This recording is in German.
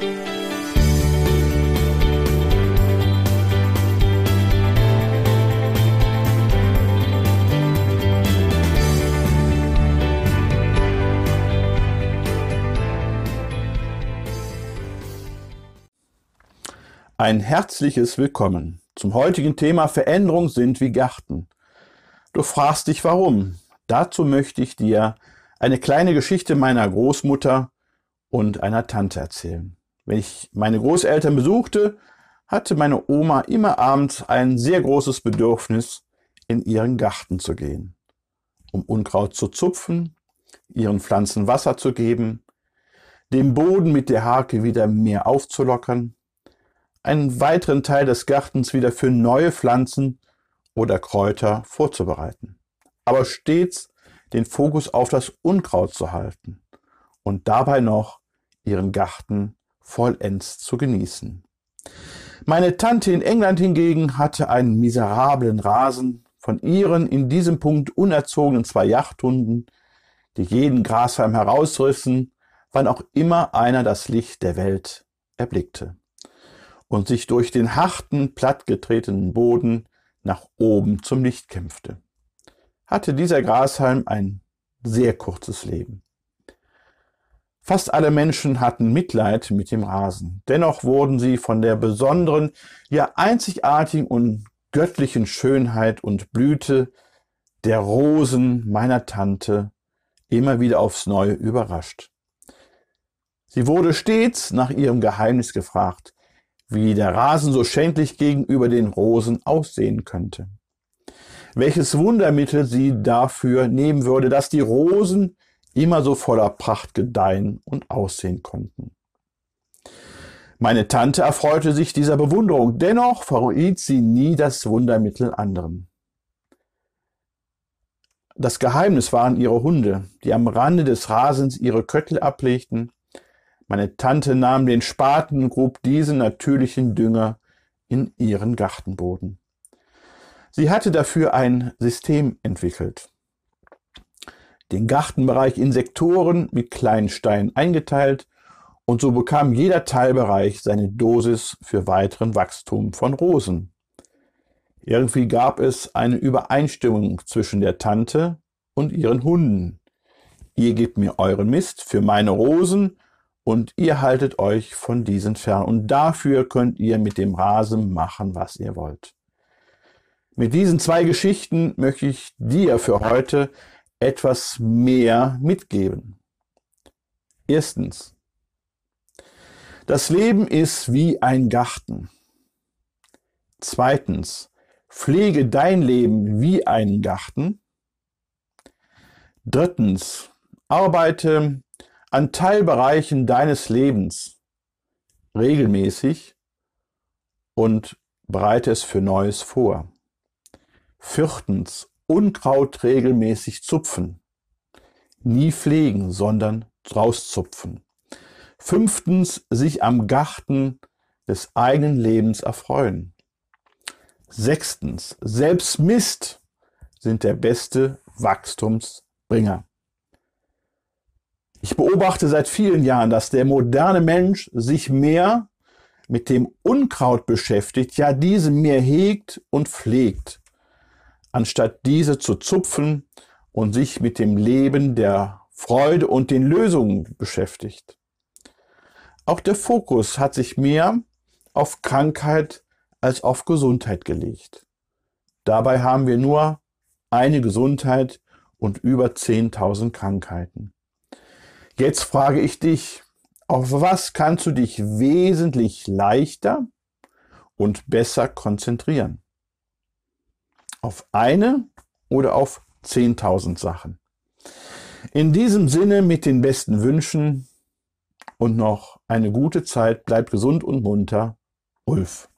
Ein herzliches Willkommen zum heutigen Thema Veränderung sind wie Gärten. Du fragst dich warum. Dazu möchte ich dir eine kleine Geschichte meiner Großmutter und einer Tante erzählen. Wenn ich meine Großeltern besuchte, hatte meine Oma immer abends ein sehr großes Bedürfnis, in ihren Garten zu gehen, um Unkraut zu zupfen, ihren Pflanzen Wasser zu geben, den Boden mit der Hake wieder mehr aufzulockern einen weiteren Teil des Gartens wieder für neue Pflanzen oder Kräuter vorzubereiten. Aber stets den Fokus auf das Unkraut zu halten und dabei noch ihren Garten vollends zu genießen. Meine Tante in England hingegen hatte einen miserablen Rasen von ihren in diesem Punkt unerzogenen zwei Yachthunden, die jeden Grashalm herausrissen, wann auch immer einer das Licht der Welt erblickte und sich durch den harten, plattgetretenen Boden nach oben zum Licht kämpfte. Hatte dieser Grashalm ein sehr kurzes Leben. Fast alle Menschen hatten Mitleid mit dem Rasen. Dennoch wurden sie von der besonderen, ja einzigartigen und göttlichen Schönheit und Blüte der Rosen meiner Tante immer wieder aufs Neue überrascht. Sie wurde stets nach ihrem Geheimnis gefragt, wie der Rasen so schändlich gegenüber den Rosen aussehen könnte. Welches Wundermittel sie dafür nehmen würde, dass die Rosen immer so voller Pracht gedeihen und aussehen konnten. Meine Tante erfreute sich dieser Bewunderung, dennoch verriet sie nie das Wundermittel anderen. Das Geheimnis waren ihre Hunde, die am Rande des Rasens ihre Köttel ablegten meine Tante nahm den Spaten und grub diesen natürlichen Dünger in ihren Gartenboden. Sie hatte dafür ein System entwickelt. Den Gartenbereich in Sektoren mit kleinen Steinen eingeteilt und so bekam jeder Teilbereich seine Dosis für weiteren Wachstum von Rosen. Irgendwie gab es eine Übereinstimmung zwischen der Tante und ihren Hunden. Ihr gebt mir euren Mist für meine Rosen und ihr haltet euch von diesen fern. Und dafür könnt ihr mit dem Rasen machen, was ihr wollt. Mit diesen zwei Geschichten möchte ich dir für heute etwas mehr mitgeben. Erstens. Das Leben ist wie ein Garten. Zweitens. Pflege dein Leben wie einen Garten. Drittens. Arbeite an Teilbereichen deines Lebens regelmäßig und bereite es für Neues vor. Viertens, Unkraut regelmäßig zupfen. Nie pflegen, sondern rauszupfen. Fünftens, sich am Garten des eigenen Lebens erfreuen. Sechstens, selbst Mist sind der beste Wachstumsbringer. Ich beobachte seit vielen Jahren, dass der moderne Mensch sich mehr mit dem Unkraut beschäftigt, ja diese mehr hegt und pflegt, anstatt diese zu zupfen und sich mit dem Leben der Freude und den Lösungen beschäftigt. Auch der Fokus hat sich mehr auf Krankheit als auf Gesundheit gelegt. Dabei haben wir nur eine Gesundheit und über 10.000 Krankheiten. Jetzt frage ich dich, auf was kannst du dich wesentlich leichter und besser konzentrieren? Auf eine oder auf 10.000 Sachen? In diesem Sinne mit den besten Wünschen und noch eine gute Zeit, bleib gesund und munter, Ulf.